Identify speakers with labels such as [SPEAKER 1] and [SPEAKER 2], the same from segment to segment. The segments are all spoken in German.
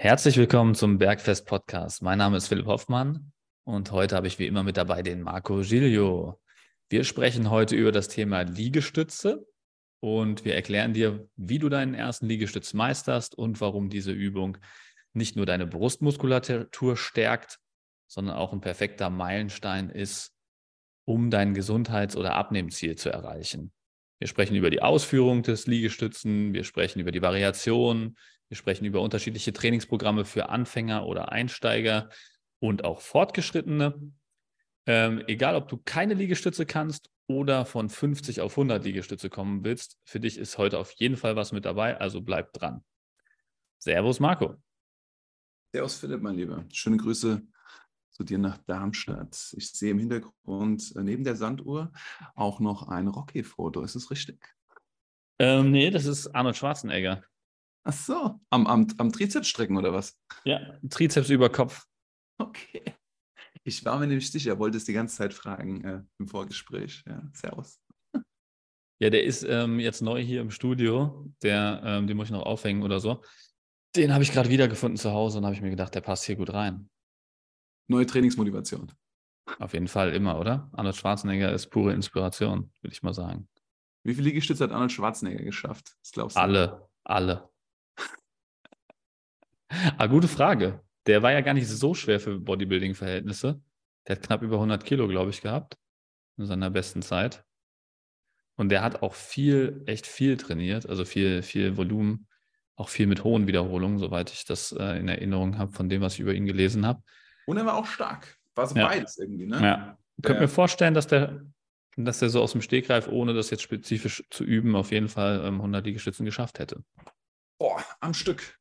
[SPEAKER 1] Herzlich willkommen zum Bergfest Podcast. Mein Name ist Philipp Hoffmann und heute habe ich wie immer mit dabei den Marco Giglio. Wir sprechen heute über das Thema Liegestütze und wir erklären dir, wie du deinen ersten Liegestütz meisterst und warum diese Übung nicht nur deine Brustmuskulatur stärkt, sondern auch ein perfekter Meilenstein ist, um dein Gesundheits- oder Abnehmziel zu erreichen. Wir sprechen über die Ausführung des Liegestützen, wir sprechen über die Variation, wir sprechen über unterschiedliche Trainingsprogramme für Anfänger oder Einsteiger und auch Fortgeschrittene. Ähm, egal, ob du keine Liegestütze kannst oder von 50 auf 100 Liegestütze kommen willst, für dich ist heute auf jeden Fall was mit dabei, also bleib dran. Servus, Marco.
[SPEAKER 2] Servus, Philipp, mein Lieber. Schöne Grüße zu dir nach Darmstadt. Ich sehe im Hintergrund äh, neben der Sanduhr auch noch ein Rocky-Foto. Ist es richtig?
[SPEAKER 1] Ähm, nee, das ist Arnold Schwarzenegger.
[SPEAKER 2] Ach so, am, am, am Trizeps strecken oder was?
[SPEAKER 1] Ja, Trizeps über Kopf.
[SPEAKER 2] Okay. Ich war mir nämlich sicher, wollte es die ganze Zeit fragen äh, im Vorgespräch. Ja, servus.
[SPEAKER 1] Ja, der ist ähm, jetzt neu hier im Studio. Der, ähm, den muss ich noch aufhängen oder so. Den habe ich gerade wiedergefunden zu Hause und habe ich mir gedacht, der passt hier gut rein.
[SPEAKER 2] Neue Trainingsmotivation.
[SPEAKER 1] Auf jeden Fall immer, oder? Arnold Schwarzenegger ist pure Inspiration, würde ich mal sagen.
[SPEAKER 2] Wie viele Liegestütze hat Arnold Schwarzenegger geschafft?
[SPEAKER 1] Das glaubst du? Alle, alle. Ah, gute Frage. Der war ja gar nicht so schwer für Bodybuilding-Verhältnisse. Der hat knapp über 100 Kilo, glaube ich, gehabt in seiner besten Zeit. Und der hat auch viel, echt viel trainiert, also viel, viel Volumen, auch viel mit hohen Wiederholungen, soweit ich das äh, in Erinnerung habe, von dem, was ich über ihn gelesen habe.
[SPEAKER 2] Und er war auch stark. War so ja. beides irgendwie, ne?
[SPEAKER 1] Ja. Ich könnte mir vorstellen, dass der, dass der so aus dem Stegreif, ohne das jetzt spezifisch zu üben, auf jeden Fall ähm, 100 Liegestützen geschafft hätte.
[SPEAKER 2] Boah, am Stück.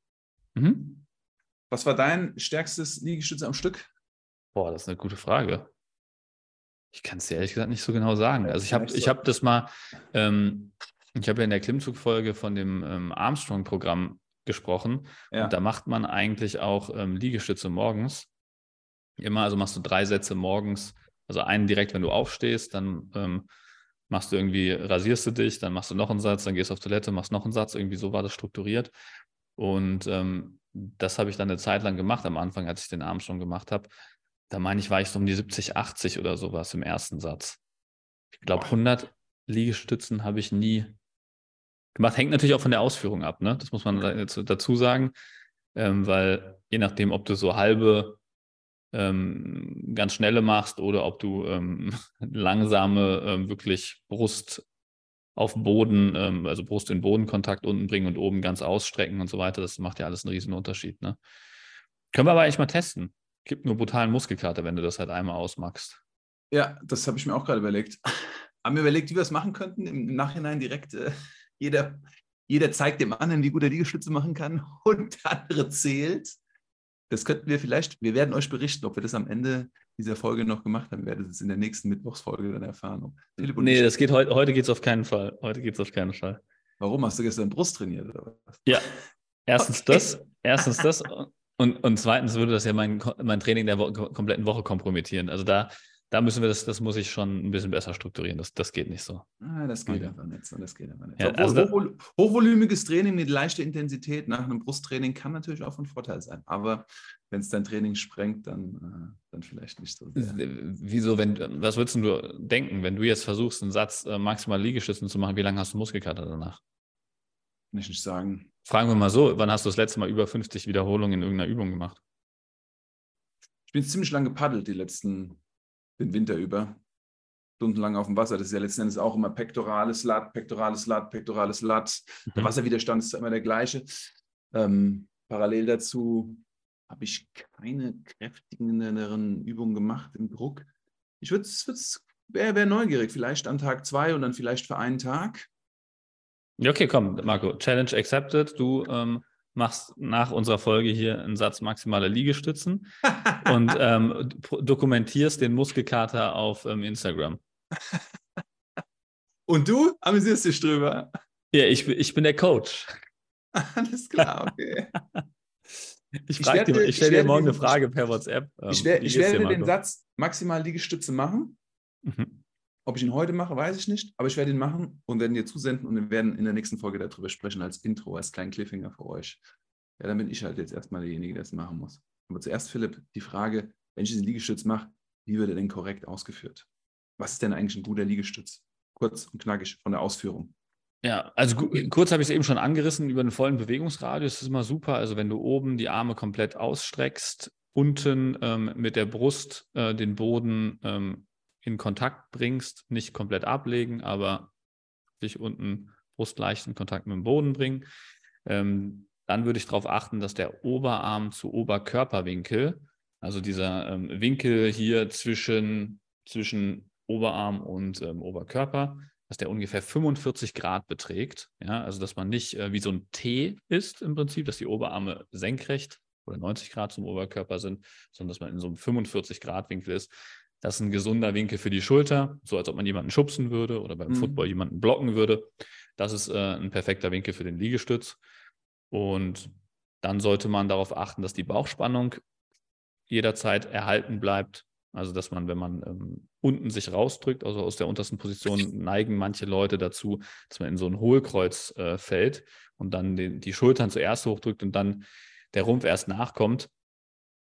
[SPEAKER 2] Mhm. Was war dein stärkstes Liegestütze am Stück?
[SPEAKER 1] Boah, das ist eine gute Frage. Ich kann es dir ehrlich gesagt nicht so genau sagen. Also ich habe ich hab das mal, ähm, ich habe ja in der Klimmzugfolge von dem ähm, Armstrong-Programm gesprochen. Ja. Und da macht man eigentlich auch ähm, Liegestütze morgens. Immer, also machst du drei Sätze morgens, also einen direkt, wenn du aufstehst, dann ähm, machst du irgendwie, rasierst du dich, dann machst du noch einen Satz, dann gehst du auf Toilette, machst noch einen Satz, irgendwie so war das strukturiert. Und ähm, das habe ich dann eine Zeit lang gemacht, am Anfang, als ich den Arm schon gemacht habe. Da meine ich, war ich so um die 70, 80 oder sowas im ersten Satz. Ich glaube, 100 Liegestützen habe ich nie gemacht. Hängt natürlich auch von der Ausführung ab, ne? Das muss man dazu sagen, ähm, weil je nachdem, ob du so halbe ähm, ganz schnelle machst oder ob du ähm, langsame, ähm, wirklich Brust auf Boden, ähm, also Brust in Bodenkontakt unten bringen und oben ganz ausstrecken und so weiter. Das macht ja alles einen riesen Unterschied. Ne? Können wir aber eigentlich mal testen. Gibt nur brutalen Muskelkater, wenn du das halt einmal ausmachst.
[SPEAKER 2] Ja, das habe ich mir auch gerade überlegt. Haben wir überlegt, wie wir es machen könnten. Im Nachhinein direkt äh, jeder, jeder zeigt dem anderen, wie gut er Liegestütze machen kann und der andere zählt. Das könnten wir vielleicht, wir werden euch berichten, ob wir das am Ende dieser Folge noch gemacht haben. Wir werden es in der nächsten Mittwochsfolge dann erfahren.
[SPEAKER 1] Philipp nee, das geht heute, heute geht es auf keinen Fall. Heute geht es auf keinen Fall.
[SPEAKER 2] Warum? Hast du gestern Brust trainiert oder was?
[SPEAKER 1] Ja, erstens okay. das, erstens das und, und zweitens würde das ja mein, mein Training der Wo kompletten Woche kompromittieren. Also da, da müssen wir das, das muss ich schon ein bisschen besser strukturieren. Das, das geht nicht so.
[SPEAKER 2] Ah, das geht okay. einfach nicht so. Das geht einfach nicht. Ja, also hochvol hochvolumiges Training mit leichter Intensität nach einem Brusttraining kann natürlich auch von Vorteil sein. Aber wenn es dein Training sprengt, dann, äh, dann vielleicht nicht so. Sehr.
[SPEAKER 1] Wieso, wenn, was würdest du denken, wenn du jetzt versuchst, einen Satz äh, maximal Liegestützen zu machen, wie lange hast du Muskelkater danach?
[SPEAKER 2] Kann ich nicht sagen.
[SPEAKER 1] Fragen wir mal so, wann hast du das letzte Mal über 50 Wiederholungen in irgendeiner Übung gemacht?
[SPEAKER 2] Ich bin ziemlich lange gepaddelt, die letzten den Winter über. Stundenlang auf dem Wasser. Das ist ja letzten Endes auch immer pektorales Lat, pektorales Lat, pektorales Lat. Mhm. Der Wasserwiderstand ist immer der gleiche. Ähm, parallel dazu habe ich keine kräftigenderen Übungen gemacht im Druck. Ich würde wäre wär neugierig, vielleicht an Tag zwei und dann vielleicht für einen Tag.
[SPEAKER 1] Okay, komm, Marco. Challenge accepted. Du ähm, machst nach unserer Folge hier einen Satz maximale Liegestützen und ähm, dokumentierst den Muskelkater auf ähm, Instagram.
[SPEAKER 2] Und du amüsierst dich drüber?
[SPEAKER 1] Ja, ich, ich bin der Coach.
[SPEAKER 2] Alles klar, okay.
[SPEAKER 1] ich, ich, dir, ich stelle dir morgen eine Frage per WhatsApp.
[SPEAKER 2] Ähm, ich, wär, ich werde den Satz maximal Liegestütze machen. Mhm. Ob ich ihn heute mache, weiß ich nicht, aber ich werde ihn machen und werden dir zusenden und wir werden in der nächsten Folge darüber sprechen als Intro, als kleinen Cliffhanger für euch. ja, dann bin ich halt jetzt erstmal derjenige, der es machen muss. Aber zuerst, Philipp, die Frage, wenn ich diesen Liegestütz mache, wie wird er denn korrekt ausgeführt? Was ist denn eigentlich ein guter Liegestütz? Kurz und knackig von der Ausführung.
[SPEAKER 1] Ja, also kurz habe ich es eben schon angerissen über den vollen Bewegungsradius. Das ist immer super. Also wenn du oben die Arme komplett ausstreckst, unten ähm, mit der Brust äh, den Boden ähm, in Kontakt bringst, nicht komplett ablegen, aber dich unten brustleicht in Kontakt mit dem Boden bringen. Ähm, dann würde ich darauf achten, dass der Oberarm zu Oberkörperwinkel, also dieser ähm, Winkel hier zwischen, zwischen Oberarm und ähm, Oberkörper, dass der ungefähr 45 Grad beträgt. Ja, also dass man nicht äh, wie so ein T ist im Prinzip, dass die Oberarme senkrecht oder 90 Grad zum Oberkörper sind, sondern dass man in so einem 45 Grad Winkel ist. Das ist ein gesunder Winkel für die Schulter, so als ob man jemanden schubsen würde oder beim mhm. Football jemanden blocken würde. Das ist äh, ein perfekter Winkel für den Liegestütz. Und dann sollte man darauf achten, dass die Bauchspannung jederzeit erhalten bleibt. Also, dass man, wenn man ähm, unten sich rausdrückt, also aus der untersten Position, neigen manche Leute dazu, dass man in so ein Hohlkreuz äh, fällt und dann den, die Schultern zuerst hochdrückt und dann der Rumpf erst nachkommt.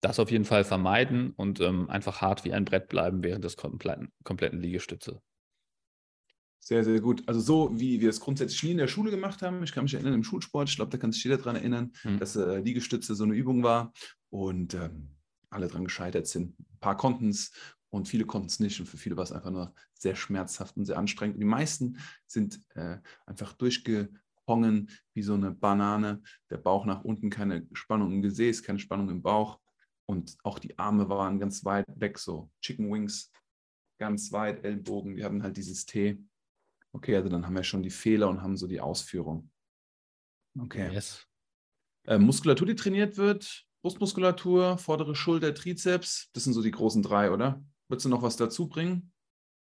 [SPEAKER 1] Das auf jeden Fall vermeiden und ähm, einfach hart wie ein Brett bleiben während des kompletten, kompletten Liegestütze.
[SPEAKER 2] Sehr, sehr gut. Also so, wie wir es grundsätzlich nie in der Schule gemacht haben. Ich kann mich erinnern im Schulsport, ich glaube, da kann sich jeder daran erinnern, hm. dass äh, Liegestütze so eine Übung war und ähm, alle daran gescheitert sind. Ein paar konnten es und viele konnten es nicht und für viele war es einfach nur sehr schmerzhaft und sehr anstrengend. Und die meisten sind äh, einfach durchgehongen wie so eine Banane, der Bauch nach unten, keine Spannung im Gesäß, keine Spannung im Bauch und auch die Arme waren ganz weit weg, so Chicken Wings, ganz weit, Ellbogen, die hatten halt dieses T. Okay, also dann haben wir schon die Fehler und haben so die Ausführung. Okay. Yes. Äh, Muskulatur, die trainiert wird, Brustmuskulatur, vordere Schulter, Trizeps, das sind so die großen drei, oder? Würdest du noch was dazu bringen?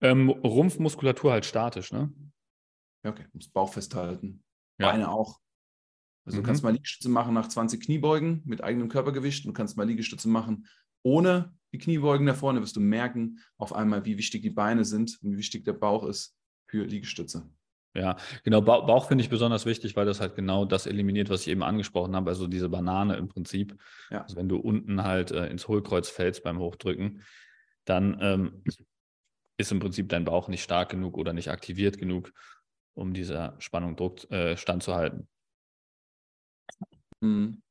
[SPEAKER 1] Ähm, Rumpfmuskulatur halt statisch, ne?
[SPEAKER 2] Ja, okay. Muss Bauch festhalten. Ja. Beine auch. Also mhm. du kannst mal Liegestütze machen nach 20 Kniebeugen mit eigenem Körpergewicht. Du kannst mal Liegestütze machen ohne die Kniebeugen da vorne. Wirst du merken auf einmal, wie wichtig die Beine sind und wie wichtig der Bauch ist für Liegestütze.
[SPEAKER 1] Ja, genau. Bauch, Bauch finde ich besonders wichtig, weil das halt genau das eliminiert, was ich eben angesprochen habe. Also diese Banane im Prinzip. Ja. Also wenn du unten halt äh, ins Hohlkreuz fällst beim Hochdrücken, dann ähm, ist im Prinzip dein Bauch nicht stark genug oder nicht aktiviert genug, um dieser Spannung Druck äh, standzuhalten.
[SPEAKER 2] Mhm.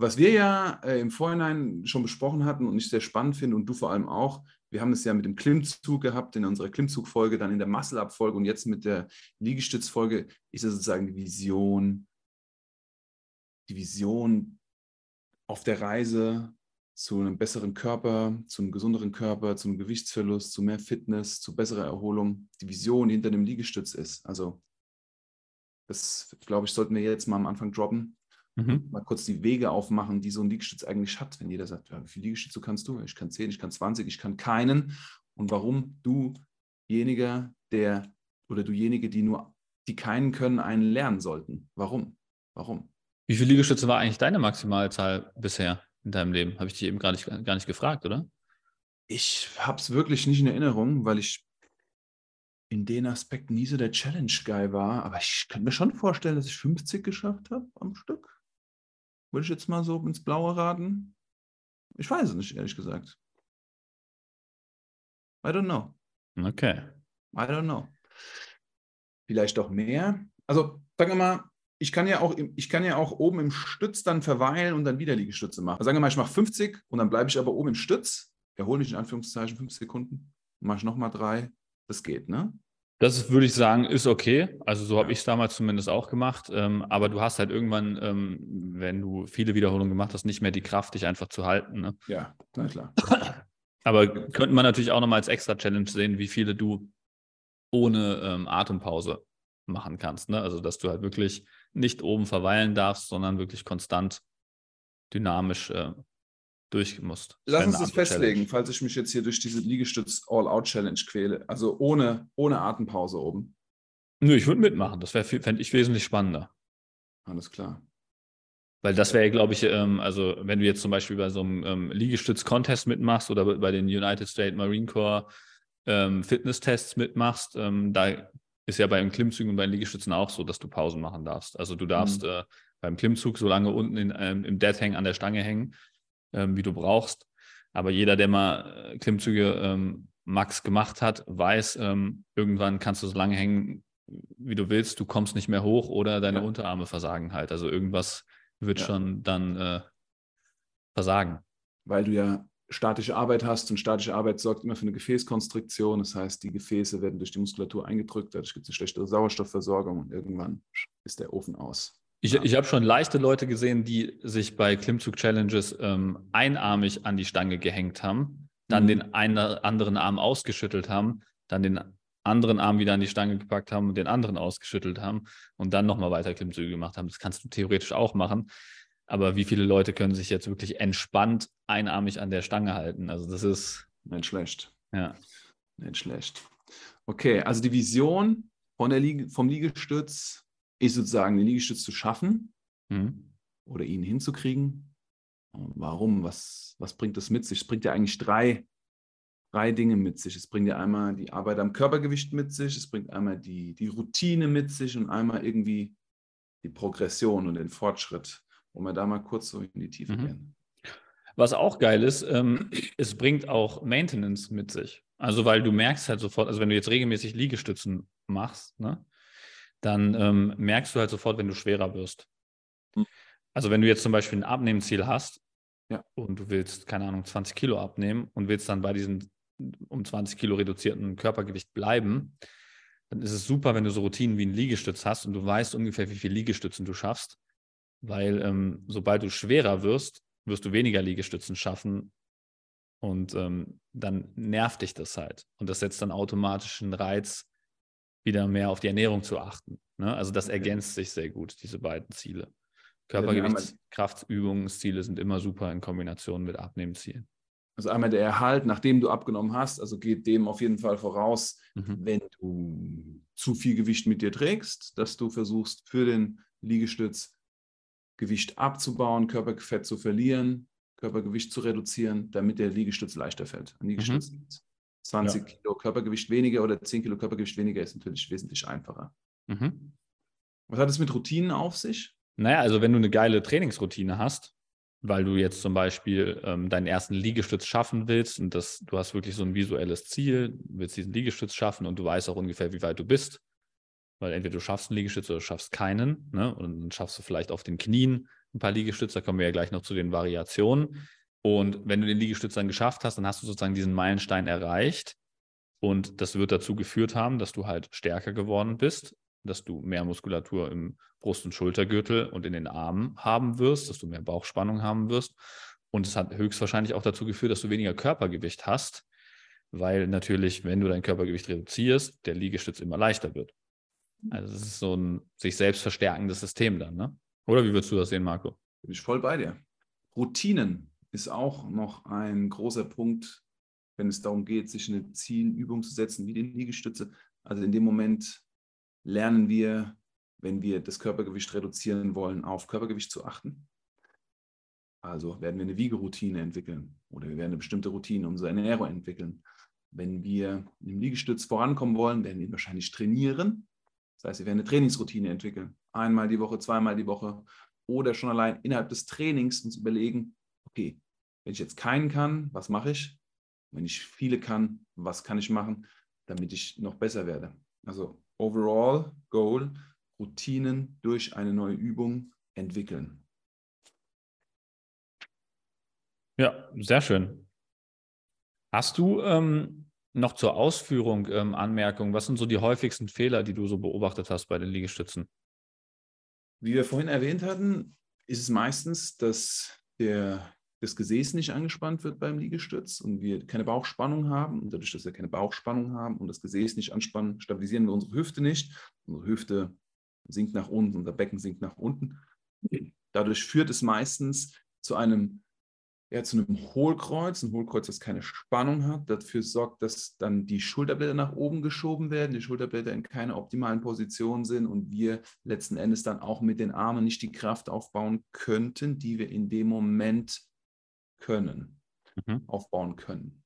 [SPEAKER 2] Was wir ja äh, im Vorhinein schon besprochen hatten und ich sehr spannend finde und du vor allem auch, wir haben es ja mit dem Klimmzug gehabt in unserer Klimmzugfolge, dann in der Muscle-Up-Folge und jetzt mit der Liegestützfolge ist es sozusagen die Vision, die Vision auf der Reise zu einem besseren Körper, zu einem gesunderen Körper, zu einem Gewichtsverlust, zu mehr Fitness, zu besserer Erholung, die Vision hinter dem Liegestütz ist. Also das, glaube ich, sollten wir jetzt mal am Anfang droppen mhm. mal kurz die Wege aufmachen, die so ein Liegestütz eigentlich hat. Wenn jeder sagt, ja, wie viele Liegestütze kannst du? Ich kann 10, ich kann 20, ich kann keinen. Und warum dujenige, der oder dujenige, die nur, die keinen können, einen lernen sollten. Warum? Warum?
[SPEAKER 1] Wie viele Liegestütze war eigentlich deine Maximalzahl bisher in deinem Leben? Habe ich dich eben gar nicht, gar nicht gefragt, oder?
[SPEAKER 2] Ich habe es wirklich nicht in Erinnerung, weil ich in den Aspekten nie so der Challenge-Guy war. Aber ich könnte mir schon vorstellen, dass ich 50 geschafft habe am Stück. Würde ich jetzt mal so ins Blaue raten? Ich weiß es nicht, ehrlich gesagt. I don't know.
[SPEAKER 1] Okay.
[SPEAKER 2] I don't know. Vielleicht doch mehr. Also, sagen wir mal, ich kann ja auch, ich kann ja auch oben im Stütz dann verweilen und dann wieder Liegestütze machen. Also sagen wir mal, ich mache 50 und dann bleibe ich aber oben im Stütz, erhole mich in Anführungszeichen fünf Sekunden, mache ich nochmal drei. Das geht, ne?
[SPEAKER 1] Das würde ich sagen, ist okay. Also so habe ich es damals zumindest auch gemacht. Ähm, aber du hast halt irgendwann, ähm, wenn du viele Wiederholungen gemacht hast, nicht mehr die Kraft, dich einfach zu halten. Ne?
[SPEAKER 2] Ja, na klar.
[SPEAKER 1] Aber könnte man natürlich auch nochmal als extra Challenge sehen, wie viele du ohne ähm, Atempause machen kannst. Ne? Also dass du halt wirklich nicht oben verweilen darfst, sondern wirklich konstant dynamisch äh, durchgemusst.
[SPEAKER 2] Lass uns das festlegen, Challenge. falls ich mich jetzt hier durch diese Liegestütz All-Out-Challenge quäle. Also ohne, ohne Atempause oben.
[SPEAKER 1] Nö, ich würde mitmachen. Das fände ich wesentlich spannender.
[SPEAKER 2] Alles klar.
[SPEAKER 1] Weil das wäre, glaube ich, ähm, also wenn du jetzt zum Beispiel bei so einem ähm, Liegestütz-Contest mitmachst oder bei den United States Marine Corps ähm, Fitness-Tests mitmachst, ähm, da ist ja bei den Klimmzügen und bei den Liegestützen auch so, dass du Pausen machen darfst. Also du darfst mhm. äh, beim Klimmzug so lange unten in, ähm, im Dead Hang an der Stange hängen, ähm, wie du brauchst. Aber jeder, der mal äh, Klimmzüge ähm, Max gemacht hat, weiß, ähm, irgendwann kannst du so lange hängen, wie du willst, du kommst nicht mehr hoch oder deine ja. Unterarme versagen halt. Also irgendwas wird ja. schon dann äh, versagen.
[SPEAKER 2] Weil du ja statische Arbeit hast und statische Arbeit sorgt immer für eine Gefäßkonstriktion. Das heißt, die Gefäße werden durch die Muskulatur eingedrückt, dadurch gibt es eine schlechtere Sauerstoffversorgung und irgendwann ist der Ofen aus.
[SPEAKER 1] Ich, ja. ich habe schon leichte Leute gesehen, die sich bei Klimmzug-Challenges ähm, einarmig an die Stange gehängt haben, dann mhm. den einen anderen Arm ausgeschüttelt haben, dann den anderen Arm wieder an die Stange gepackt haben und den anderen ausgeschüttelt haben und dann nochmal weiter Klimmzüge gemacht haben. Das kannst du theoretisch auch machen. Aber wie viele Leute können sich jetzt wirklich entspannt einarmig an der Stange halten? Also das ist.
[SPEAKER 2] Nicht schlecht.
[SPEAKER 1] Ja.
[SPEAKER 2] Nicht schlecht. Okay, also die Vision von der Liege, vom Liegestütz ist sozusagen, den Liegestütz zu schaffen mhm. oder ihn hinzukriegen. Warum? Was, was bringt das mit sich? Es bringt ja eigentlich drei, drei Dinge mit sich. Es bringt ja einmal die Arbeit am Körpergewicht mit sich, es bringt einmal die, die Routine mit sich und einmal irgendwie die Progression und den Fortschritt. Wollen wir da mal kurz so in die Tiefe mhm. gehen?
[SPEAKER 1] Was auch geil ist, ähm, es bringt auch Maintenance mit sich. Also, weil du merkst halt sofort, also wenn du jetzt regelmäßig Liegestützen machst, ne, dann ähm, merkst du halt sofort, wenn du schwerer wirst. Mhm. Also, wenn du jetzt zum Beispiel ein Abnehmziel hast ja. und du willst, keine Ahnung, 20 Kilo abnehmen und willst dann bei diesem um 20 Kilo reduzierten Körpergewicht bleiben, dann ist es super, wenn du so Routinen wie ein Liegestütz hast und du weißt ungefähr, wie viele Liegestützen du schaffst weil ähm, sobald du schwerer wirst, wirst du weniger Liegestützen schaffen und ähm, dann nervt dich das halt. Und das setzt dann automatisch einen Reiz, wieder mehr auf die Ernährung zu achten. Ne? Also das ergänzt sich sehr gut, diese beiden Ziele. Körpergewichtskraftübungsziele sind immer super in Kombination mit Abnehmzielen.
[SPEAKER 2] Also einmal der Erhalt, nachdem du abgenommen hast, also geht dem auf jeden Fall voraus, mhm. wenn du zu viel Gewicht mit dir trägst, dass du versuchst für den Liegestütz Gewicht abzubauen, Körperfett zu verlieren, Körpergewicht zu reduzieren, damit der Liegestütz leichter fällt. Ein Liegestütz mhm. 20 ja. Kilo Körpergewicht weniger oder 10 Kilo Körpergewicht weniger ist natürlich wesentlich einfacher. Mhm. Was hat es mit Routinen auf sich?
[SPEAKER 1] Naja, also wenn du eine geile Trainingsroutine hast, weil du jetzt zum Beispiel ähm, deinen ersten Liegestütz schaffen willst und das, du hast wirklich so ein visuelles Ziel, willst diesen Liegestütz schaffen und du weißt auch ungefähr, wie weit du bist, weil entweder du schaffst einen Liegestütz oder du schaffst keinen. Ne? Und dann schaffst du vielleicht auf den Knien ein paar Liegestütze. Da kommen wir ja gleich noch zu den Variationen. Und wenn du den Liegestütz dann geschafft hast, dann hast du sozusagen diesen Meilenstein erreicht. Und das wird dazu geführt haben, dass du halt stärker geworden bist, dass du mehr Muskulatur im Brust- und Schultergürtel und in den Armen haben wirst, dass du mehr Bauchspannung haben wirst. Und es hat höchstwahrscheinlich auch dazu geführt, dass du weniger Körpergewicht hast, weil natürlich, wenn du dein Körpergewicht reduzierst, der Liegestütz immer leichter wird. Also es ist so ein sich selbst verstärkendes System dann, ne? Oder wie würdest du das sehen, Marco?
[SPEAKER 2] Bin ich voll bei dir. Routinen ist auch noch ein großer Punkt, wenn es darum geht, sich eine Zielübung zu setzen, wie die Liegestütze. Also in dem Moment lernen wir, wenn wir das Körpergewicht reduzieren wollen, auf Körpergewicht zu achten. Also werden wir eine Wiegeroutine entwickeln oder wir werden eine bestimmte Routine unserer Ernährung entwickeln. Wenn wir im Liegestütz vorankommen wollen, werden wir wahrscheinlich trainieren. Das heißt, wir werden eine Trainingsroutine entwickeln. Einmal die Woche, zweimal die Woche. Oder schon allein innerhalb des Trainings uns überlegen, okay, wenn ich jetzt keinen kann, was mache ich? Wenn ich viele kann, was kann ich machen, damit ich noch besser werde? Also overall Goal, Routinen durch eine neue Übung entwickeln.
[SPEAKER 1] Ja, sehr schön. Hast du ähm, noch zur Ausführung ähm, Anmerkungen. Was sind so die häufigsten Fehler, die du so beobachtet hast bei den Liegestützen?
[SPEAKER 2] Wie wir vorhin erwähnt hatten, ist es meistens, dass der, das Gesäß nicht angespannt wird beim Liegestütz und wir keine Bauchspannung haben. Und dadurch, dass wir keine Bauchspannung haben und das Gesäß nicht anspannen, stabilisieren wir unsere Hüfte nicht. Unsere Hüfte sinkt nach unten, unser Becken sinkt nach unten. Dadurch führt es meistens zu einem eher zu einem Hohlkreuz, ein Hohlkreuz, das keine Spannung hat, dafür sorgt, dass dann die Schulterblätter nach oben geschoben werden, die Schulterblätter in keiner optimalen Position sind und wir letzten Endes dann auch mit den Armen nicht die Kraft aufbauen könnten, die wir in dem Moment können, mhm. aufbauen können.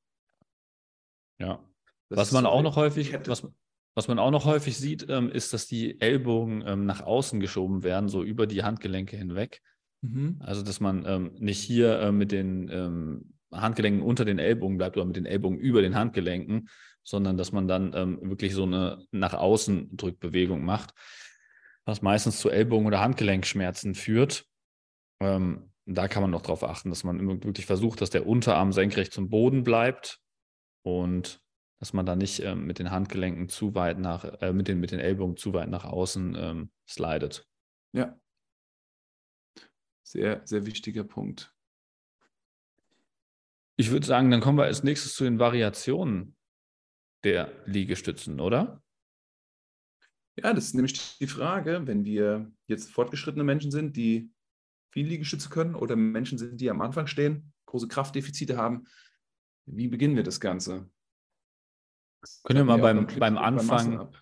[SPEAKER 1] Ja. Das was man so auch noch häufig, was, Was man auch noch häufig sieht, ähm, ist, dass die Ellbogen ähm, nach außen geschoben werden, so über die Handgelenke hinweg. Mhm. Also, dass man ähm, nicht hier äh, mit den ähm, Handgelenken unter den Ellbogen bleibt oder mit den Ellbogen über den Handgelenken, sondern dass man dann ähm, wirklich so eine nach außen Drückbewegung macht, was meistens zu Ellbogen- oder Handgelenkschmerzen führt. Ähm, da kann man noch darauf achten, dass man wirklich versucht, dass der Unterarm senkrecht zum Boden bleibt und dass man da nicht ähm, mit den Handgelenken zu weit nach, äh, mit, den, mit den Ellbogen zu weit nach außen ähm, slidet.
[SPEAKER 2] Ja. Sehr, sehr wichtiger Punkt.
[SPEAKER 1] Ich würde sagen, dann kommen wir als nächstes zu den Variationen der Liegestützen, oder?
[SPEAKER 2] Ja, das ist nämlich die Frage, wenn wir jetzt fortgeschrittene Menschen sind, die viel Liegestütze können oder Menschen sind, die am Anfang stehen, große Kraftdefizite haben, wie beginnen wir das Ganze?
[SPEAKER 1] Können wir mal beim, beim Anfang,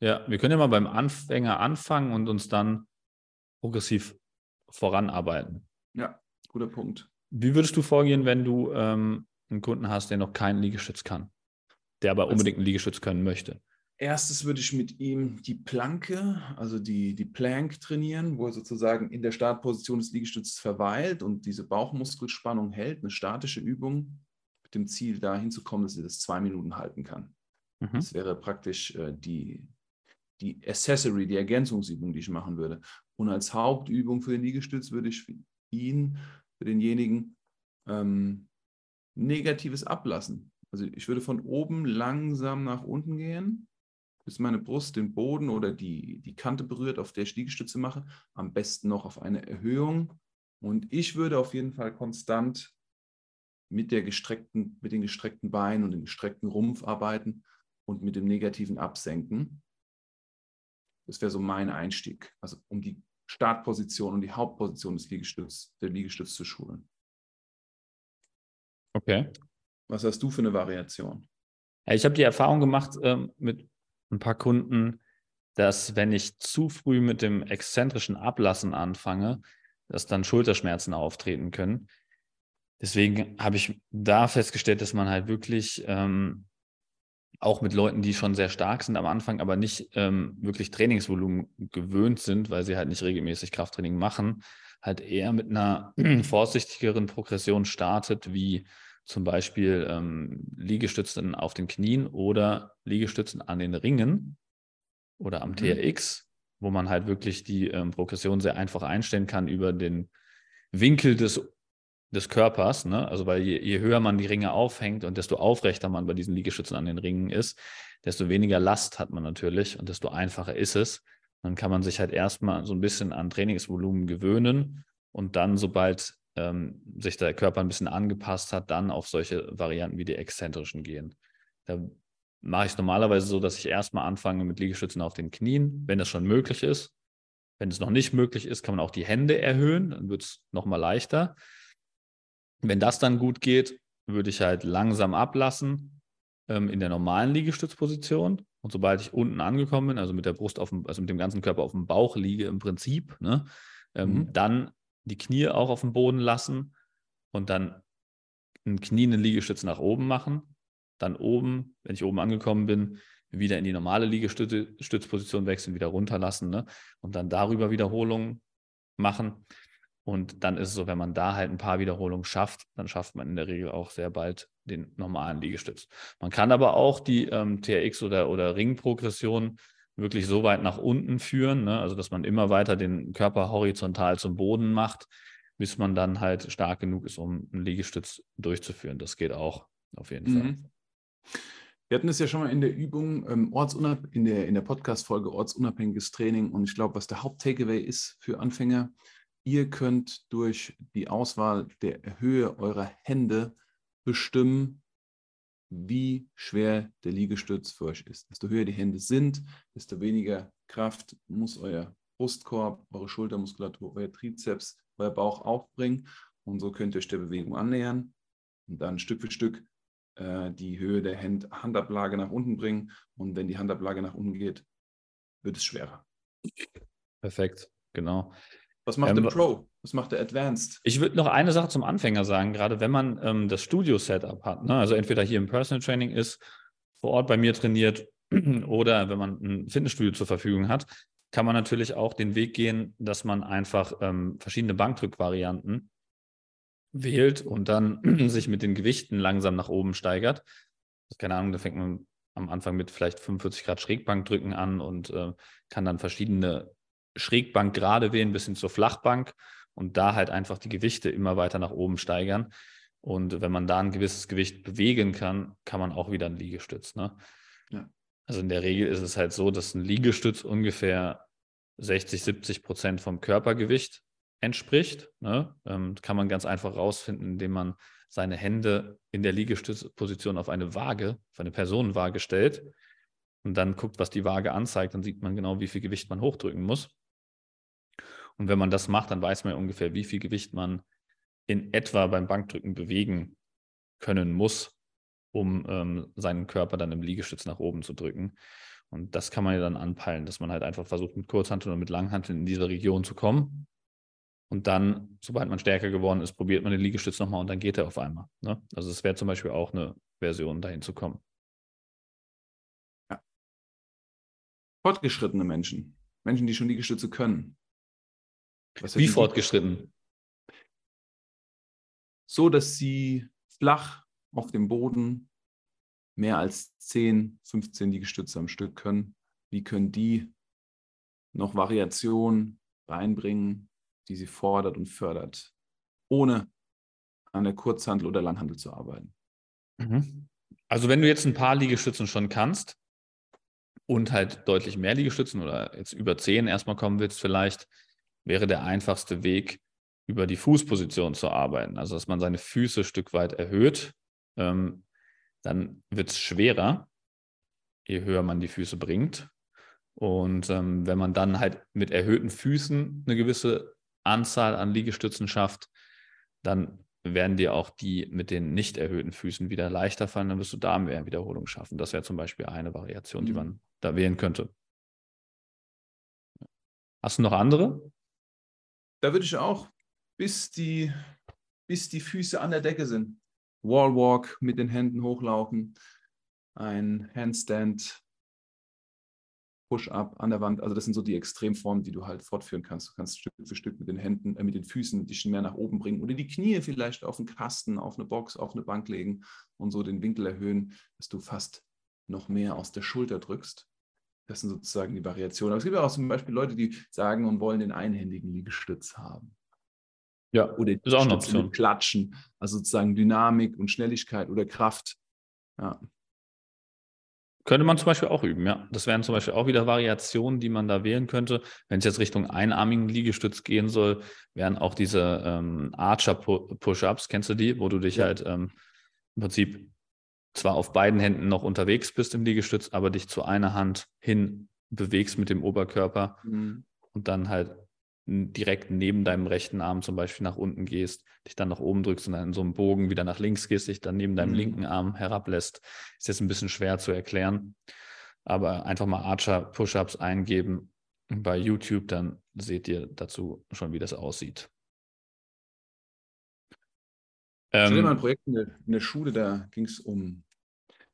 [SPEAKER 1] ja, wir können ja mal beim Anfänger anfangen und uns dann progressiv voranarbeiten.
[SPEAKER 2] Ja, guter Punkt.
[SPEAKER 1] Wie würdest du vorgehen, wenn du ähm, einen Kunden hast, der noch keinen Liegestütz kann, der aber unbedingt einen Liegestütz können möchte?
[SPEAKER 2] Erstes würde ich mit ihm die Planke, also die, die Plank trainieren, wo er sozusagen in der Startposition des Liegestützes verweilt und diese Bauchmuskelspannung hält, eine statische Übung dem Ziel, dahin zu kommen, dass sie das zwei Minuten halten kann. Mhm. Das wäre praktisch äh, die, die Accessory, die Ergänzungsübung, die ich machen würde. Und als Hauptübung für den Liegestütz würde ich für ihn, für denjenigen, ähm, Negatives ablassen. Also ich würde von oben langsam nach unten gehen, bis meine Brust den Boden oder die, die Kante berührt, auf der ich Liegestütze mache. Am besten noch auf eine Erhöhung. Und ich würde auf jeden Fall konstant mit, der gestreckten, mit den gestreckten Beinen und dem gestreckten Rumpf arbeiten und mit dem negativen Absenken. Das wäre so mein Einstieg, also um die Startposition und die Hauptposition des Liegestütz, der Liegestütz zu schulen.
[SPEAKER 1] Okay.
[SPEAKER 2] Was hast du für eine Variation?
[SPEAKER 1] Ja, ich habe die Erfahrung gemacht ähm, mit ein paar Kunden, dass wenn ich zu früh mit dem exzentrischen Ablassen anfange, dass dann Schulterschmerzen auftreten können. Deswegen habe ich da festgestellt, dass man halt wirklich ähm, auch mit Leuten, die schon sehr stark sind am Anfang, aber nicht ähm, wirklich Trainingsvolumen gewöhnt sind, weil sie halt nicht regelmäßig Krafttraining machen, halt eher mit einer vorsichtigeren Progression startet, wie zum Beispiel ähm, Liegestützen auf den Knien oder Liegestützen an den Ringen oder am mhm. TRX, wo man halt wirklich die ähm, Progression sehr einfach einstellen kann über den Winkel des des Körpers, ne? also weil je, je, höher man die Ringe aufhängt und desto aufrechter man bei diesen Liegestützen an den Ringen ist, desto weniger Last hat man natürlich und desto einfacher ist es. Dann kann man sich halt erstmal so ein bisschen an Trainingsvolumen gewöhnen und dann, sobald ähm, sich der Körper ein bisschen angepasst hat, dann auf solche Varianten wie die exzentrischen gehen. Da mache ich normalerweise so, dass ich erstmal anfange mit Liegestützen auf den Knien, wenn das schon möglich ist. Wenn es noch nicht möglich ist, kann man auch die Hände erhöhen, dann wird es nochmal leichter. Wenn das dann gut geht, würde ich halt langsam ablassen ähm, in der normalen Liegestützposition. Und sobald ich unten angekommen bin, also mit der Brust auf dem, also mit dem ganzen Körper auf dem Bauch liege im Prinzip, ne, ähm, mhm. dann die Knie auch auf dem Boden lassen und dann ein Knie einen Liegestütz nach oben machen. Dann oben, wenn ich oben angekommen bin, wieder in die normale Liegestützposition wechseln, wieder runterlassen ne? und dann darüber Wiederholungen machen. Und dann ist es so, wenn man da halt ein paar Wiederholungen schafft, dann schafft man in der Regel auch sehr bald den normalen Liegestütz. Man kann aber auch die ähm, TRX oder, oder Ringprogression wirklich so weit nach unten führen, ne? also dass man immer weiter den Körper horizontal zum Boden macht, bis man dann halt stark genug ist, um einen Liegestütz durchzuführen. Das geht auch auf jeden mhm. Fall.
[SPEAKER 2] Wir hatten es ja schon mal in der Übung, ähm, in der, in der Podcast-Folge ortsunabhängiges Training. Und ich glaube, was der Haupt-Takeaway ist für Anfänger, Ihr könnt durch die Auswahl der Höhe eurer Hände bestimmen, wie schwer der Liegestütz für euch ist. Desto höher die Hände sind, desto weniger Kraft muss euer Brustkorb, eure Schultermuskulatur, euer Trizeps, euer Bauch aufbringen. Und so könnt ihr euch der Bewegung annähern und dann Stück für Stück äh, die Höhe der Hand Handablage nach unten bringen. Und wenn die Handablage nach unten geht, wird es schwerer.
[SPEAKER 1] Perfekt, genau.
[SPEAKER 2] Was macht ähm, der Pro? Was macht der Advanced?
[SPEAKER 1] Ich würde noch eine Sache zum Anfänger sagen, gerade wenn man ähm, das Studio-Setup hat, ne? also entweder hier im Personal Training ist, vor Ort bei mir trainiert oder wenn man ein Fitnessstudio zur Verfügung hat, kann man natürlich auch den Weg gehen, dass man einfach ähm, verschiedene Bankdrückvarianten wählt und dann sich mit den Gewichten langsam nach oben steigert. Keine Ahnung, da fängt man am Anfang mit vielleicht 45 Grad Schrägbankdrücken an und äh, kann dann verschiedene Schrägbank gerade wählen bis hin zur Flachbank und da halt einfach die Gewichte immer weiter nach oben steigern. Und wenn man da ein gewisses Gewicht bewegen kann, kann man auch wieder einen Liegestütz. Ne? Ja. Also in der Regel ist es halt so, dass ein Liegestütz ungefähr 60, 70 Prozent vom Körpergewicht entspricht. Ne? Ähm, kann man ganz einfach rausfinden, indem man seine Hände in der Liegestützposition auf eine Waage, auf eine Personenwaage stellt und dann guckt, was die Waage anzeigt, dann sieht man genau, wie viel Gewicht man hochdrücken muss. Und wenn man das macht, dann weiß man ungefähr, wie viel Gewicht man in etwa beim Bankdrücken bewegen können muss, um ähm, seinen Körper dann im Liegestütz nach oben zu drücken. Und das kann man ja dann anpeilen, dass man halt einfach versucht, mit Kurzhanteln und mit Langhanteln in diese Region zu kommen. Und dann, sobald man stärker geworden ist, probiert man den Liegestütz nochmal und dann geht er auf einmal. Ne? Also es wäre zum Beispiel auch eine Version, dahin zu kommen.
[SPEAKER 2] Ja. Fortgeschrittene Menschen, Menschen, die schon Liegestütze können.
[SPEAKER 1] Wie fortgeschritten?
[SPEAKER 2] So, dass sie flach auf dem Boden mehr als 10, 15 Liegestütze am Stück können. Wie können die noch Variation reinbringen, die sie fordert und fördert, ohne an der Kurzhandel oder Langhandel zu arbeiten?
[SPEAKER 1] Mhm. Also wenn du jetzt ein paar Liegestützen schon kannst und halt deutlich mehr Liegestützen oder jetzt über 10 erstmal kommen willst, vielleicht wäre der einfachste Weg, über die Fußposition zu arbeiten. Also dass man seine Füße ein Stück weit erhöht. Ähm, dann wird es schwerer, je höher man die Füße bringt. Und ähm, wenn man dann halt mit erhöhten Füßen eine gewisse Anzahl an Liegestützen schafft, dann werden dir auch die mit den nicht erhöhten Füßen wieder leichter fallen, dann wirst du da mehr Wiederholung schaffen. Das wäre zum Beispiel eine Variation, die mhm. man da wählen könnte. Hast du noch andere?
[SPEAKER 2] Da würde ich auch, bis die, bis die Füße an der Decke sind. Wallwalk mit den Händen hochlaufen, ein Handstand, Push-up an der Wand. Also das sind so die Extremformen, die du halt fortführen kannst. Du kannst Stück für Stück mit den Händen, äh, mit den Füßen dich mehr nach oben bringen oder die Knie vielleicht auf einen Kasten, auf eine Box, auf eine Bank legen und so den Winkel erhöhen, dass du fast noch mehr aus der Schulter drückst. Das sind sozusagen die Variationen. Aber es gibt ja auch zum Beispiel Leute, die sagen und wollen den einhändigen Liegestütz haben. Ja, oder ist auch eine Option. Klatschen, also sozusagen Dynamik und Schnelligkeit oder Kraft. Ja.
[SPEAKER 1] Könnte man zum Beispiel auch üben, ja. Das wären zum Beispiel auch wieder Variationen, die man da wählen könnte. Wenn es jetzt Richtung einarmigen Liegestütz gehen soll, wären auch diese ähm, Archer-Push-Ups, kennst du die, wo du dich ja. halt ähm, im Prinzip zwar auf beiden Händen noch unterwegs bist im Liegestütz, aber dich zu einer Hand hin bewegst mit dem Oberkörper mhm. und dann halt direkt neben deinem rechten Arm zum Beispiel nach unten gehst, dich dann nach oben drückst und dann in so einem Bogen wieder nach links gehst, dich dann neben deinem mhm. linken Arm herablässt. Ist jetzt ein bisschen schwer zu erklären, aber einfach mal Archer Push-Ups eingeben bei YouTube, dann seht ihr dazu schon, wie das aussieht.
[SPEAKER 2] Ich hatte ähm, mal ein Projekt in der, in der Schule, da ging es um,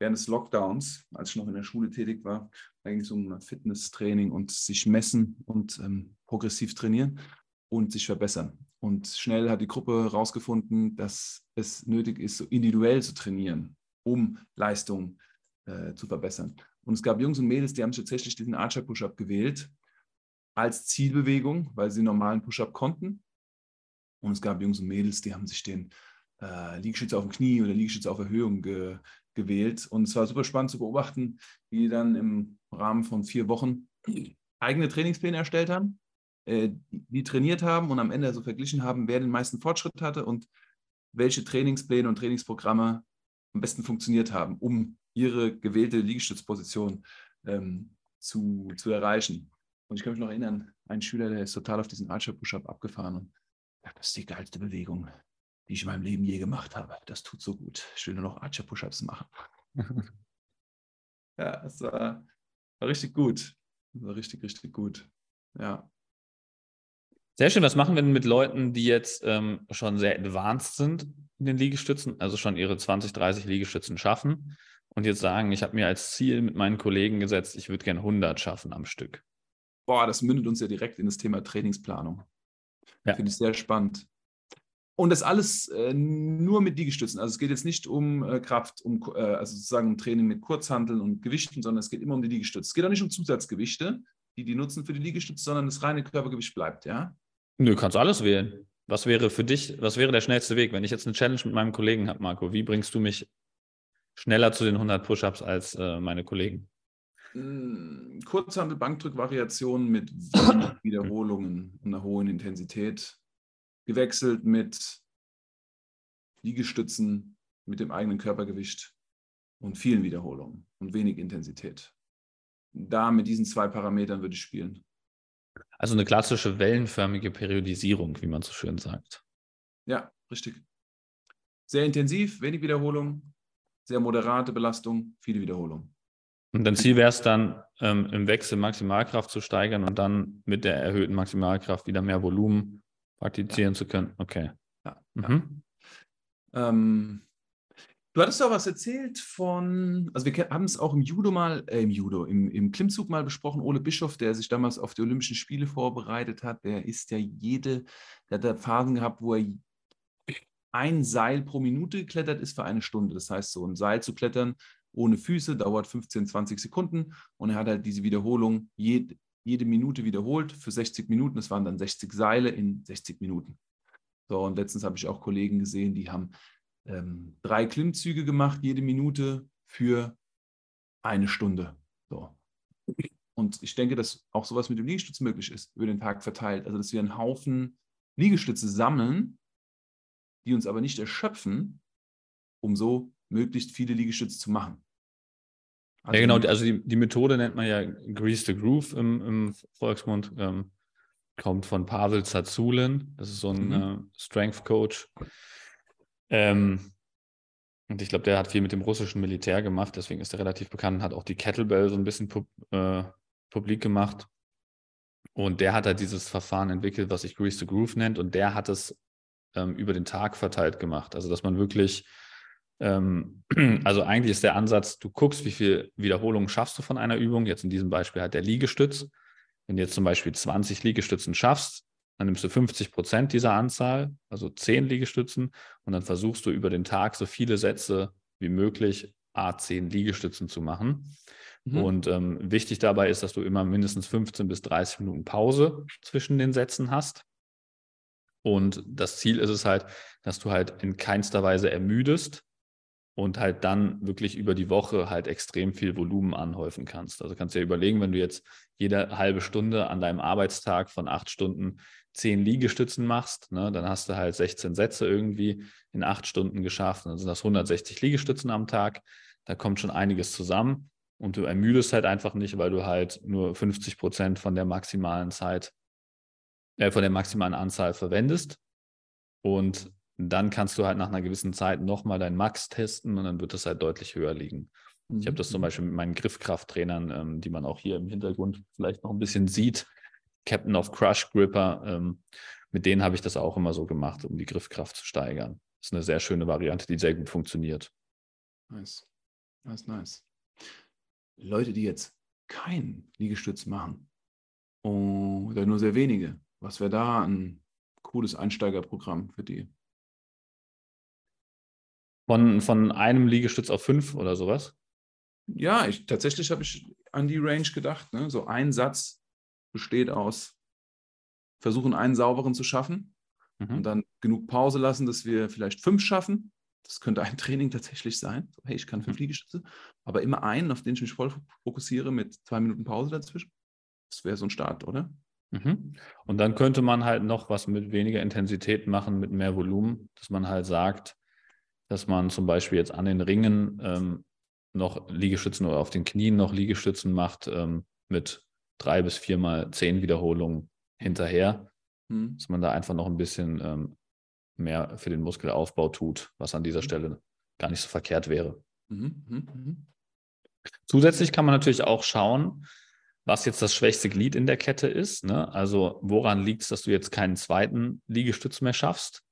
[SPEAKER 2] während des Lockdowns, als ich noch in der Schule tätig war, da ging es um Fitnesstraining und sich messen und ähm, progressiv trainieren und sich verbessern. Und schnell hat die Gruppe herausgefunden, dass es nötig ist, so individuell zu trainieren, um Leistung äh, zu verbessern. Und es gab Jungs und Mädels, die haben tatsächlich diesen Archer Push-Up gewählt als Zielbewegung, weil sie normalen Push-Up konnten. Und es gab Jungs und Mädels, die haben sich den äh, Liegestütze auf dem Knie oder Liegestütze auf Erhöhung ge, gewählt. Und es war super spannend zu beobachten, wie die dann im Rahmen von vier Wochen eigene Trainingspläne erstellt haben, äh, die trainiert haben und am Ende so verglichen haben, wer den meisten Fortschritt hatte und welche Trainingspläne und Trainingsprogramme am besten funktioniert haben, um ihre gewählte Liegestützposition ähm, zu, zu erreichen. Und ich kann mich noch erinnern, ein Schüler, der ist total auf diesen Archer Push-Up abgefahren und das ist die geilste Bewegung die ich in meinem Leben je gemacht habe. Das tut so gut. Ich will nur noch Archer Push-Ups machen. ja, es war, war richtig gut. Das war richtig, richtig gut. Ja.
[SPEAKER 1] Sehr schön. Was machen wir denn mit Leuten, die jetzt ähm, schon sehr advanced sind in den Liegestützen, also schon ihre 20, 30 Liegestützen schaffen und jetzt sagen, ich habe mir als Ziel mit meinen Kollegen gesetzt, ich würde gerne 100 schaffen am Stück.
[SPEAKER 2] Boah, das mündet uns ja direkt in das Thema Trainingsplanung. Ja. Finde ich sehr spannend. Und das alles äh, nur mit Liegestützen. Also es geht jetzt nicht um äh, Kraft, um äh, also sozusagen um Training mit Kurzhanteln und Gewichten, sondern es geht immer um die Liegestütze. Es geht auch nicht um Zusatzgewichte, die die nutzen für die Liegestütze, sondern das reine Körpergewicht bleibt, ja?
[SPEAKER 1] Nö, kannst alles wählen. Was wäre für dich, was wäre der schnellste Weg? Wenn ich jetzt eine Challenge mit meinem Kollegen habe, Marco, wie bringst du mich schneller zu den 100 Push-Ups als äh, meine Kollegen?
[SPEAKER 2] Hm, Kurzhandel-Bankdrück-Variationen mit Wiederholungen und einer hohen Intensität gewechselt mit Liegestützen mit dem eigenen Körpergewicht und vielen Wiederholungen und wenig Intensität. Da mit diesen zwei Parametern würde ich spielen.
[SPEAKER 1] Also eine klassische wellenförmige Periodisierung, wie man so schön sagt.
[SPEAKER 2] Ja, richtig. Sehr intensiv, wenig Wiederholung, sehr moderate Belastung, viele Wiederholungen.
[SPEAKER 1] Und dein Ziel wäre es dann, ähm, im Wechsel Maximalkraft zu steigern und dann mit der erhöhten Maximalkraft wieder mehr Volumen praktizieren ja. zu können. Okay. Ja. Mhm.
[SPEAKER 2] Ähm, du hattest auch was erzählt von, also wir haben es auch im Judo mal, äh, im Judo, im, im Klimmzug mal besprochen. Ole Bischof, der sich damals auf die Olympischen Spiele vorbereitet hat, der ist ja jede, der hat da Phasen gehabt, wo er ein Seil pro Minute geklettert ist für eine Stunde. Das heißt, so ein Seil zu klettern ohne Füße dauert 15, 20 Sekunden und er hat halt diese Wiederholung jede, jede Minute wiederholt für 60 Minuten. Das waren dann 60 Seile in 60 Minuten. So, und letztens habe ich auch Kollegen gesehen, die haben ähm, drei Klimmzüge gemacht, jede Minute für eine Stunde. So. Und ich denke, dass auch sowas mit dem Liegestütz möglich ist, über den Tag verteilt. Also, dass wir einen Haufen Liegestütze sammeln, die uns aber nicht erschöpfen, um so möglichst viele Liegestütze zu machen.
[SPEAKER 1] Also ja, genau. Also die, die Methode nennt man ja Grease the Groove im, im Volksmund. Ähm, kommt von Pavel Zazulin. Das ist so ein mhm. äh, Strength Coach. Ähm, und ich glaube, der hat viel mit dem russischen Militär gemacht, deswegen ist er relativ bekannt, hat auch die Kettlebell so ein bisschen pub, äh, publik gemacht. Und der hat halt dieses Verfahren entwickelt, was sich Grease the Groove nennt. Und der hat es ähm, über den Tag verteilt gemacht. Also, dass man wirklich ähm, also eigentlich ist der Ansatz, du guckst, wie viel Wiederholungen schaffst du von einer Übung. Jetzt in diesem Beispiel halt der Liegestütz. Wenn du jetzt zum Beispiel 20 Liegestützen schaffst, dann nimmst du 50 Prozent dieser Anzahl, also 10 Liegestützen, und dann versuchst du über den Tag so viele Sätze wie möglich A10 Liegestützen zu machen. Mhm. Und ähm, wichtig dabei ist, dass du immer mindestens 15 bis 30 Minuten Pause zwischen den Sätzen hast. Und das Ziel ist es halt, dass du halt in keinster Weise ermüdest, und halt dann wirklich über die Woche halt extrem viel Volumen anhäufen kannst. Also kannst du ja überlegen, wenn du jetzt jede halbe Stunde an deinem Arbeitstag von acht Stunden zehn Liegestützen machst, ne, dann hast du halt 16 Sätze irgendwie in acht Stunden geschafft. Dann sind das 160 Liegestützen am Tag. Da kommt schon einiges zusammen und du ermüdest halt einfach nicht, weil du halt nur 50 Prozent von der maximalen Zeit, äh, von der maximalen Anzahl verwendest. Und dann kannst du halt nach einer gewissen Zeit nochmal deinen Max testen und dann wird es halt deutlich höher liegen. Ich habe das zum mhm. Beispiel mit meinen Griffkrafttrainern, ähm, die man auch hier im Hintergrund vielleicht noch ein bisschen sieht. Captain of Crush Gripper, ähm, mit denen habe ich das auch immer so gemacht, um die Griffkraft zu steigern. Das ist eine sehr schöne Variante, die sehr gut funktioniert.
[SPEAKER 2] Nice. Nice, nice. Leute, die jetzt kein Liegestütz machen, oder nur sehr wenige, was wäre da ein cooles Einsteigerprogramm für die?
[SPEAKER 1] Von, von einem Liegestütz auf fünf oder sowas?
[SPEAKER 2] Ja, ich, tatsächlich habe ich an die Range gedacht. Ne? So ein Satz besteht aus versuchen, einen sauberen zu schaffen mhm. und dann genug Pause lassen, dass wir vielleicht fünf schaffen. Das könnte ein Training tatsächlich sein. So, hey, ich kann fünf mhm. Liegestütze, aber immer einen, auf den ich mich voll fokussiere mit zwei Minuten Pause dazwischen. Das wäre so ein Start, oder?
[SPEAKER 1] Mhm. Und dann könnte man halt noch was mit weniger Intensität machen, mit mehr Volumen, dass man halt sagt, dass man zum Beispiel jetzt an den Ringen ähm, noch Liegestützen oder auf den Knien noch Liegestützen macht ähm, mit drei bis viermal zehn Wiederholungen hinterher, mhm. dass man da einfach noch ein bisschen ähm, mehr für den Muskelaufbau tut, was an dieser mhm. Stelle gar nicht so verkehrt wäre. Mhm. mhm. Mhm. Zusätzlich kann man natürlich auch schauen, was jetzt das schwächste Glied in der Kette ist. Ne? Also woran liegt es, dass du jetzt keinen zweiten Liegestütz mehr schaffst?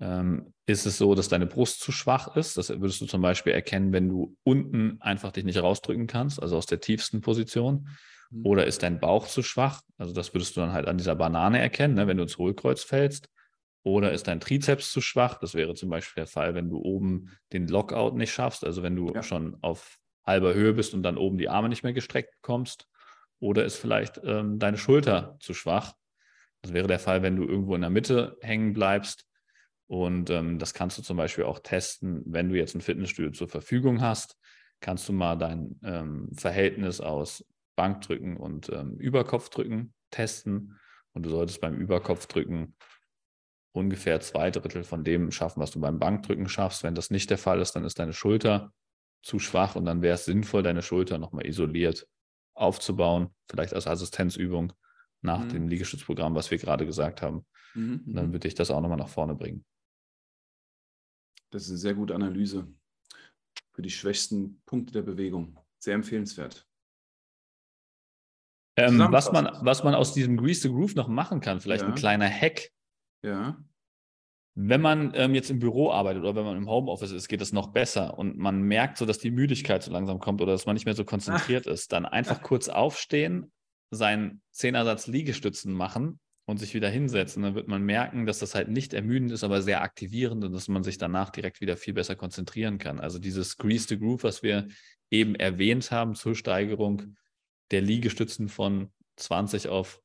[SPEAKER 1] ähm, ist es so, dass deine Brust zu schwach ist. Das würdest du zum Beispiel erkennen, wenn du unten einfach dich nicht rausdrücken kannst, also aus der tiefsten Position. Mhm. Oder ist dein Bauch zu schwach? Also das würdest du dann halt an dieser Banane erkennen, ne, wenn du ins Hohlkreuz fällst. Oder ist dein Trizeps zu schwach? Das wäre zum Beispiel der Fall, wenn du oben den Lockout nicht schaffst, also wenn du ja. schon auf halber Höhe bist und dann oben die Arme nicht mehr gestreckt bekommst. Oder ist vielleicht ähm, deine Schulter zu schwach? Das wäre der Fall, wenn du irgendwo in der Mitte hängen bleibst. Und ähm, das kannst du zum Beispiel auch testen, wenn du jetzt ein Fitnessstudio zur Verfügung hast. Kannst du mal dein ähm, Verhältnis aus Bankdrücken und ähm, Überkopfdrücken testen. Und du solltest beim Überkopfdrücken ungefähr zwei Drittel von dem schaffen, was du beim Bankdrücken schaffst. Wenn das nicht der Fall ist, dann ist deine Schulter zu schwach und dann wäre es sinnvoll, deine Schulter nochmal isoliert aufzubauen, vielleicht als Assistenzübung nach mhm. dem Liegestützprogramm, was wir gerade gesagt haben. Mhm. Und dann mhm. würde ich das auch nochmal nach vorne bringen.
[SPEAKER 2] Das ist eine sehr gute Analyse für die schwächsten Punkte der Bewegung. Sehr empfehlenswert.
[SPEAKER 1] Ähm, was, man, was man aus diesem Grease the Groove noch machen kann, vielleicht ja. ein kleiner Hack.
[SPEAKER 2] Ja.
[SPEAKER 1] Wenn man ähm, jetzt im Büro arbeitet oder wenn man im Homeoffice ist, geht es noch besser und man merkt so, dass die Müdigkeit so langsam kommt oder dass man nicht mehr so konzentriert Ach. ist, dann einfach kurz aufstehen, seinen Zehnersatz Liegestützen machen und sich wieder hinsetzen. Dann wird man merken, dass das halt nicht ermüdend ist, aber sehr aktivierend und dass man sich danach direkt wieder viel besser konzentrieren kann. Also dieses Grease the Groove, was wir eben erwähnt haben zur Steigerung der Liegestützen von 20 auf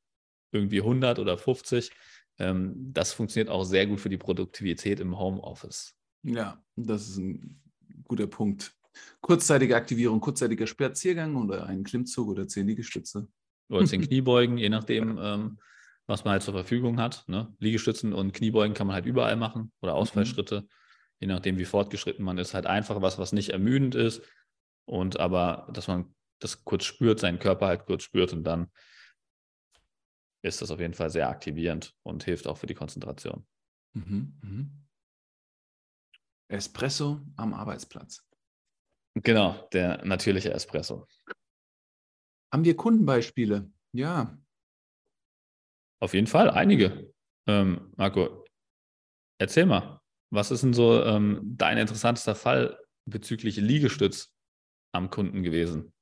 [SPEAKER 1] irgendwie 100 oder 50, ähm, das funktioniert auch sehr gut für die Produktivität im Homeoffice.
[SPEAKER 2] Ja, das ist ein guter Punkt. Kurzzeitige Aktivierung, kurzzeitiger Spaziergang oder ein Klimmzug oder zehn Liegestütze.
[SPEAKER 1] Oder zehn Kniebeugen, je nachdem, ähm, was man halt zur Verfügung hat. Ne? Liegestützen und Kniebeugen kann man halt überall machen oder mhm. Ausfallschritte, mhm. je nachdem, wie fortgeschritten man ist. Halt einfach was, was nicht ermüdend ist und aber, dass man das kurz spürt, seinen Körper halt kurz spürt und dann ist das auf jeden Fall sehr aktivierend und hilft auch für die Konzentration. Mhm, mhm.
[SPEAKER 2] Espresso am Arbeitsplatz.
[SPEAKER 1] Genau, der natürliche Espresso.
[SPEAKER 2] Haben wir Kundenbeispiele? Ja.
[SPEAKER 1] Auf jeden Fall, einige. Ähm, Marco, erzähl mal, was ist denn so ähm, dein interessantester Fall bezüglich Liegestütz am Kunden gewesen?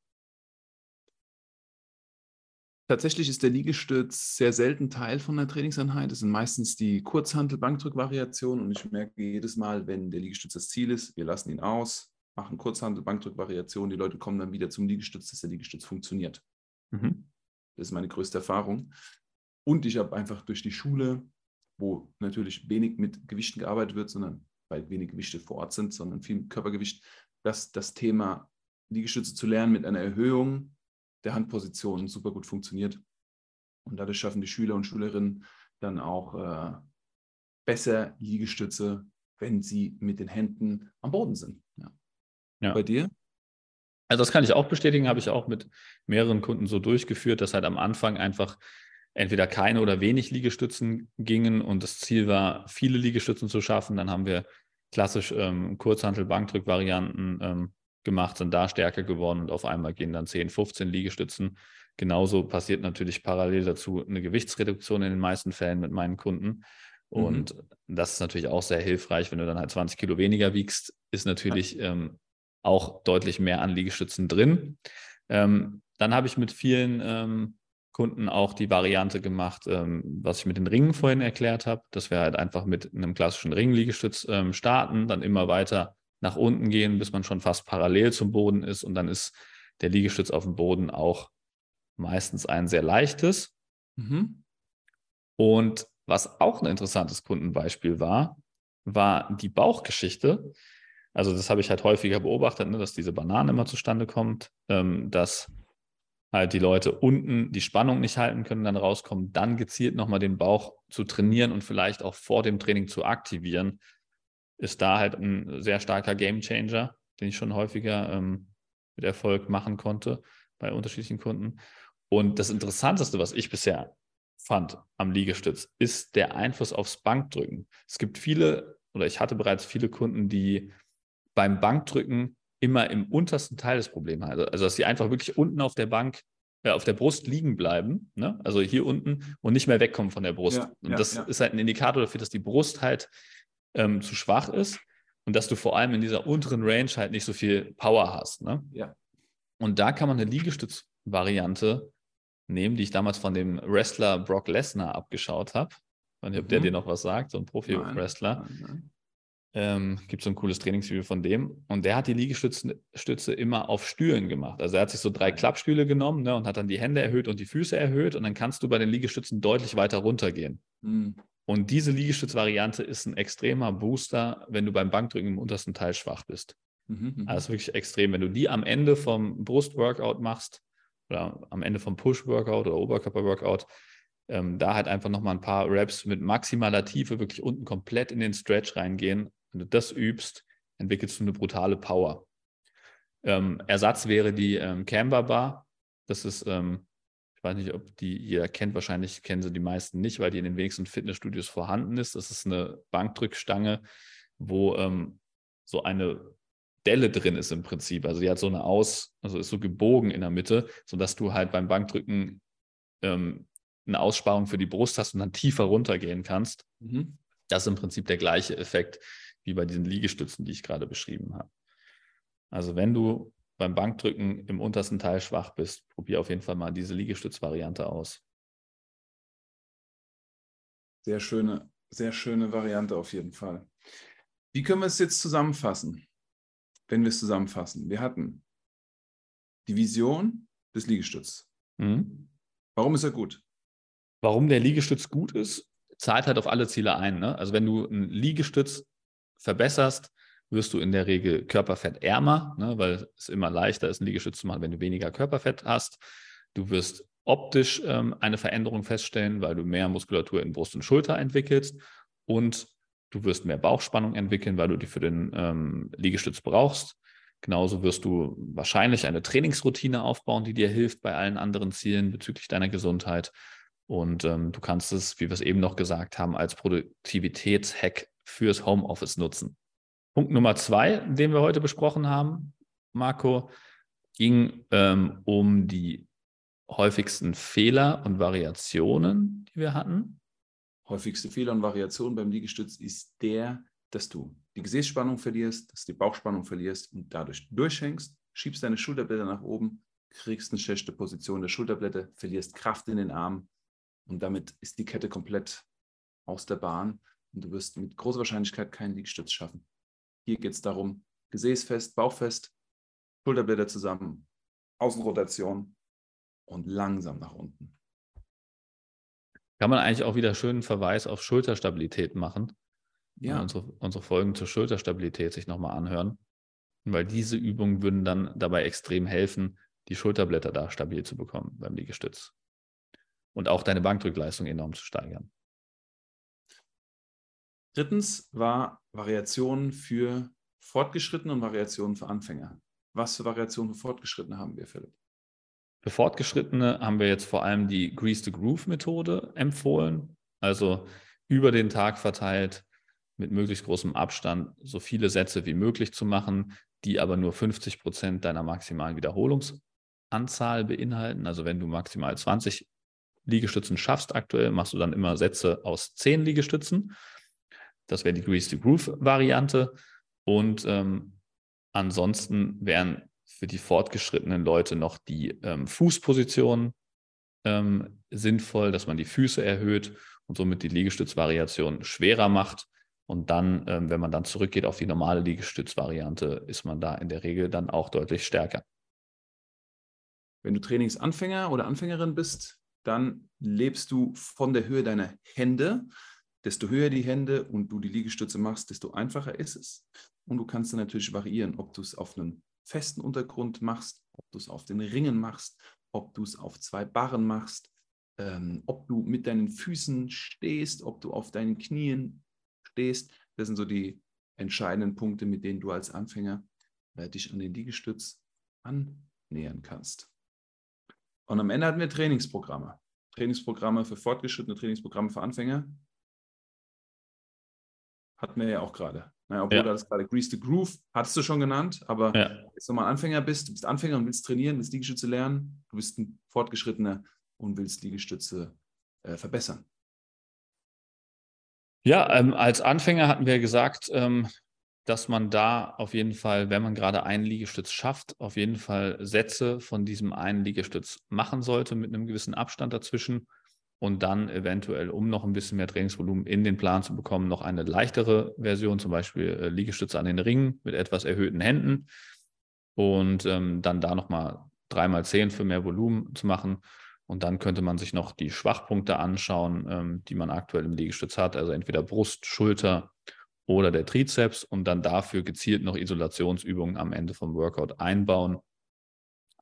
[SPEAKER 2] Tatsächlich ist der Liegestütz sehr selten Teil von der Trainingseinheit. Es sind meistens die Kurzhantel-Bankdrück-Variationen und ich merke jedes Mal, wenn der Liegestütz das Ziel ist, wir lassen ihn aus, machen Kurzhantel-Bankdrück-Variationen, die Leute kommen dann wieder zum Liegestütz, dass der Liegestütz funktioniert. Mhm. Das ist meine größte Erfahrung. Und ich habe einfach durch die Schule, wo natürlich wenig mit Gewichten gearbeitet wird, sondern weil wenig Gewichte vor Ort sind, sondern viel Körpergewicht, dass das Thema Liegestütze zu lernen mit einer Erhöhung der Handposition super gut funktioniert. Und dadurch schaffen die Schüler und Schülerinnen dann auch äh, besser Liegestütze, wenn sie mit den Händen am Boden sind. Ja.
[SPEAKER 1] ja. Bei dir? Also das kann ich auch bestätigen, habe ich auch mit mehreren Kunden so durchgeführt, dass halt am Anfang einfach entweder keine oder wenig Liegestützen gingen und das Ziel war, viele Liegestützen zu schaffen. Dann haben wir klassisch ähm, Kurzhantel-Bankdrück-Varianten ähm, gemacht, sind da stärker geworden und auf einmal gehen dann 10, 15 Liegestützen. Genauso passiert natürlich parallel dazu eine Gewichtsreduktion in den meisten Fällen mit meinen Kunden. Und mhm. das ist natürlich auch sehr hilfreich, wenn du dann halt 20 Kilo weniger wiegst, ist natürlich ähm, auch deutlich mehr an Liegestützen drin. Ähm, dann habe ich mit vielen ähm, Kunden auch die Variante gemacht, ähm, was ich mit den Ringen vorhin erklärt habe, dass wir halt einfach mit einem klassischen Ringliegestütz ähm, starten, dann immer weiter nach unten gehen, bis man schon fast parallel zum Boden ist. Und dann ist der Liegestütz auf dem Boden auch meistens ein sehr leichtes. Mhm. Und was auch ein interessantes Kundenbeispiel war, war die Bauchgeschichte. Also das habe ich halt häufiger beobachtet, ne, dass diese Banane immer zustande kommt, ähm, dass halt die Leute unten die Spannung nicht halten können, dann rauskommen, dann gezielt nochmal den Bauch zu trainieren und vielleicht auch vor dem Training zu aktivieren, ist da halt ein sehr starker Gamechanger, den ich schon häufiger ähm, mit Erfolg machen konnte bei unterschiedlichen Kunden. Und das Interessanteste, was ich bisher fand am Liegestütz, ist der Einfluss aufs Bankdrücken. Es gibt viele, oder ich hatte bereits viele Kunden, die beim Bankdrücken immer im untersten Teil des Problems haben. Also, dass sie einfach wirklich unten auf der Bank, äh, auf der Brust liegen bleiben, ne? also hier unten und nicht mehr wegkommen von der Brust. Ja, und ja, das ja. ist halt ein Indikator dafür, dass die Brust halt ähm, zu schwach ist und dass du vor allem in dieser unteren Range halt nicht so viel Power hast. Ne?
[SPEAKER 2] Ja.
[SPEAKER 1] Und da kann man eine Liegestützvariante nehmen, die ich damals von dem Wrestler Brock Lesnar abgeschaut habe. Ich weiß nicht, ob der mhm. dir noch was sagt, so ein Profi-Wrestler. Ähm, gibt so ein cooles Trainingsvideo von dem. Und der hat die Liegestütze immer auf Stühlen gemacht. Also er hat sich so drei Klappstühle genommen ne, und hat dann die Hände erhöht und die Füße erhöht. Und dann kannst du bei den Liegestützen deutlich weiter runtergehen. Mhm. Und diese Liegestützvariante ist ein extremer Booster, wenn du beim Bankdrücken im untersten Teil schwach bist. Mhm, mhm. also wirklich extrem. Wenn du die am Ende vom Brustworkout machst oder am Ende vom Push-Workout oder Oberkörper-Workout, ähm, da halt einfach nochmal ein paar Reps mit maximaler Tiefe wirklich unten komplett in den Stretch reingehen. Wenn du das übst, entwickelst du eine brutale Power. Ähm, Ersatz wäre die ähm, Camber Bar. Das ist ähm, weiß nicht, ob die jeder kennt, wahrscheinlich kennen sie die meisten nicht, weil die in den wenigsten Fitnessstudios vorhanden ist. Das ist eine Bankdrückstange, wo ähm, so eine Delle drin ist im Prinzip. Also die hat so eine Aus, also ist so gebogen in der Mitte, sodass du halt beim Bankdrücken ähm, eine Aussparung für die Brust hast und dann tiefer runtergehen kannst. Mhm. Das ist im Prinzip der gleiche Effekt wie bei diesen Liegestützen, die ich gerade beschrieben habe. Also wenn du beim Bankdrücken im untersten Teil schwach bist, probier auf jeden Fall mal diese Liegestützvariante aus.
[SPEAKER 2] Sehr schöne, sehr schöne Variante auf jeden Fall. Wie können wir es jetzt zusammenfassen? Wenn wir es zusammenfassen, wir hatten die Vision des Liegestützes. Mhm. Warum ist er gut?
[SPEAKER 1] Warum der Liegestütz gut ist, zahlt halt auf alle Ziele ein. Ne? Also wenn du einen Liegestütz verbesserst, wirst du in der Regel körperfettärmer, ne, weil es immer leichter ist, einen Liegestütz zu machen, wenn du weniger Körperfett hast. Du wirst optisch ähm, eine Veränderung feststellen, weil du mehr Muskulatur in Brust und Schulter entwickelst und du wirst mehr Bauchspannung entwickeln, weil du die für den ähm, Liegestütz brauchst. Genauso wirst du wahrscheinlich eine Trainingsroutine aufbauen, die dir hilft bei allen anderen Zielen bezüglich deiner Gesundheit. Und ähm, du kannst es, wie wir es eben noch gesagt haben, als Produktivitätshack fürs Homeoffice nutzen. Punkt Nummer zwei, den wir heute besprochen haben, Marco, ging ähm, um die häufigsten Fehler und Variationen, die wir hatten.
[SPEAKER 2] Häufigste Fehler und Variation beim Liegestütz ist der, dass du die Gesäßspannung verlierst, dass du die Bauchspannung verlierst und dadurch durchhängst, schiebst deine Schulterblätter nach oben, kriegst eine schlechte Position der Schulterblätter, verlierst Kraft in den Armen und damit ist die Kette komplett aus der Bahn und du wirst mit großer Wahrscheinlichkeit keinen Liegestütz schaffen. Hier geht es darum, Gesäß fest, Bauch fest, Schulterblätter zusammen, Außenrotation und langsam nach unten.
[SPEAKER 1] Kann man eigentlich auch wieder schönen Verweis auf Schulterstabilität machen? Ja. Unsere, unsere Folgen zur Schulterstabilität sich nochmal anhören. Weil diese Übungen würden dann dabei extrem helfen, die Schulterblätter da stabil zu bekommen beim Liegestütz. Und auch deine Bankdrückleistung enorm zu steigern.
[SPEAKER 2] Drittens war Variationen für Fortgeschrittene und Variationen für Anfänger. Was für Variationen für Fortgeschrittene haben wir, Philipp?
[SPEAKER 1] Für Fortgeschrittene haben wir jetzt vor allem die Grease the Groove Methode empfohlen. Also über den Tag verteilt mit möglichst großem Abstand so viele Sätze wie möglich zu machen, die aber nur 50 Prozent deiner maximalen Wiederholungsanzahl beinhalten. Also wenn du maximal 20 Liegestützen schaffst aktuell, machst du dann immer Sätze aus 10 Liegestützen. Das wäre die Grease to Groove Variante. Und ähm, ansonsten wären für die fortgeschrittenen Leute noch die ähm, Fußpositionen ähm, sinnvoll, dass man die Füße erhöht und somit die Liegestützvariation schwerer macht. Und dann, ähm, wenn man dann zurückgeht auf die normale Liegestützvariante, ist man da in der Regel dann auch deutlich stärker.
[SPEAKER 2] Wenn du Trainingsanfänger oder Anfängerin bist, dann lebst du von der Höhe deiner Hände desto höher die Hände und du die Liegestütze machst, desto einfacher ist es. Und du kannst dann natürlich variieren, ob du es auf einem festen Untergrund machst, ob du es auf den Ringen machst, ob du es auf zwei Barren machst, ähm, ob du mit deinen Füßen stehst, ob du auf deinen Knien stehst. Das sind so die entscheidenden Punkte, mit denen du als Anfänger äh, dich an den Liegestütz annähern kannst. Und am Ende hatten wir Trainingsprogramme. Trainingsprogramme für Fortgeschrittene, Trainingsprogramme für Anfänger. Hatten wir ja auch gerade. Naja, obwohl ja. du das gerade Grease the Groove hattest du schon genannt, aber ja. jetzt nochmal Anfänger bist, du bist Anfänger und willst trainieren, willst Liegestütze lernen, du bist ein Fortgeschrittener und willst Liegestütze äh, verbessern.
[SPEAKER 1] Ja, ähm, als Anfänger hatten wir gesagt, ähm, dass man da auf jeden Fall, wenn man gerade einen Liegestütz schafft, auf jeden Fall Sätze von diesem einen Liegestütz machen sollte mit einem gewissen Abstand dazwischen und dann eventuell, um noch ein bisschen mehr Trainingsvolumen in den Plan zu bekommen, noch eine leichtere Version, zum Beispiel äh, Liegestütze an den Ringen mit etwas erhöhten Händen und ähm, dann da nochmal dreimal zehn für mehr Volumen zu machen. Und dann könnte man sich noch die Schwachpunkte anschauen, ähm, die man aktuell im Liegestütz hat, also entweder Brust, Schulter oder der Trizeps und dann dafür gezielt noch Isolationsübungen am Ende vom Workout einbauen.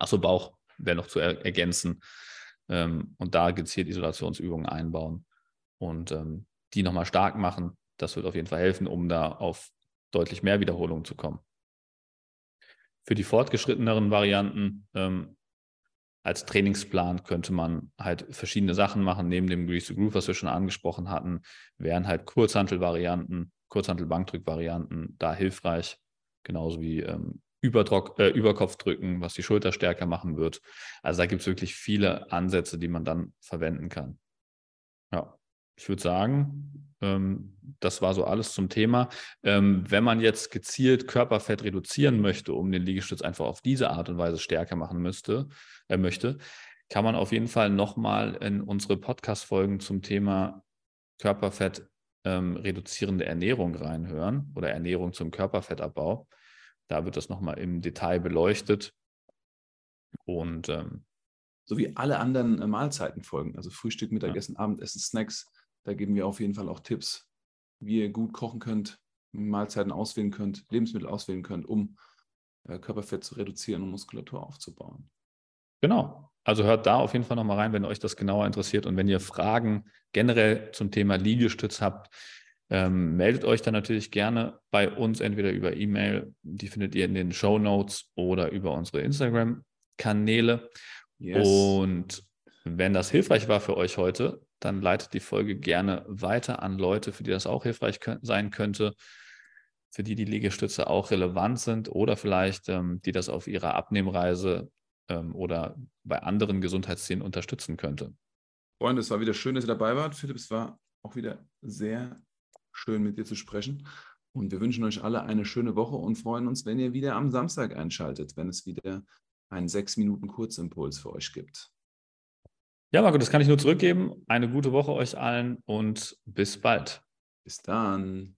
[SPEAKER 1] Achso, Bauch wäre noch zu er ergänzen ähm, und da gezielt Isolationsübungen einbauen und ähm, die nochmal stark machen. Das wird auf jeden Fall helfen, um da auf deutlich mehr Wiederholungen zu kommen. Für die fortgeschritteneren Varianten ähm, als Trainingsplan könnte man halt verschiedene Sachen machen. Neben dem Grease to Groove, was wir schon angesprochen hatten, wären halt Kurzhantelvarianten, Kurzhantel-Bankdrück-Varianten da hilfreich, genauso wie ähm, Überdruck, äh, Überkopfdrücken, was die Schulter stärker machen wird. Also da gibt es wirklich viele Ansätze, die man dann verwenden kann. Ja, ich würde sagen, ähm, das war so alles zum Thema. Ähm, wenn man jetzt gezielt Körperfett reduzieren möchte, um den Liegestütz einfach auf diese Art und Weise stärker machen müsste, äh, möchte, kann man auf jeden Fall nochmal in unsere Podcast-Folgen zum Thema Körperfett ähm, reduzierende Ernährung reinhören oder Ernährung zum Körperfettabbau. Da wird das nochmal im Detail beleuchtet. Und ähm,
[SPEAKER 2] so wie alle anderen äh, Mahlzeiten folgen, also Frühstück, Mittagessen, ja. Abendessen, Snacks, da geben wir auf jeden Fall auch Tipps, wie ihr gut kochen könnt, Mahlzeiten auswählen könnt, Lebensmittel auswählen könnt, um äh, Körperfett zu reduzieren und Muskulatur aufzubauen.
[SPEAKER 1] Genau. Also hört da auf jeden Fall nochmal rein, wenn euch das genauer interessiert. Und wenn ihr Fragen generell zum Thema Liegestütz habt, ähm, meldet euch dann natürlich gerne bei uns, entweder über E-Mail, die findet ihr in den Show Notes oder über unsere Instagram-Kanäle. Yes. Und wenn das hilfreich war für euch heute, dann leitet die Folge gerne weiter an Leute, für die das auch hilfreich sein könnte, für die die Liegestütze auch relevant sind oder vielleicht ähm, die das auf ihrer Abnehmreise ähm, oder bei anderen Gesundheitszielen unterstützen könnte.
[SPEAKER 2] Freunde, es war wieder schön, dass ihr dabei wart. Philipp, es war auch wieder sehr schön mit dir zu sprechen. Und wir wünschen euch alle eine schöne Woche und freuen uns, wenn ihr wieder am Samstag einschaltet, wenn es wieder einen sechs Minuten Kurzimpuls für euch gibt.
[SPEAKER 1] Ja, Marco, das kann ich nur zurückgeben. Eine gute Woche euch allen und bis bald.
[SPEAKER 2] Bis dann.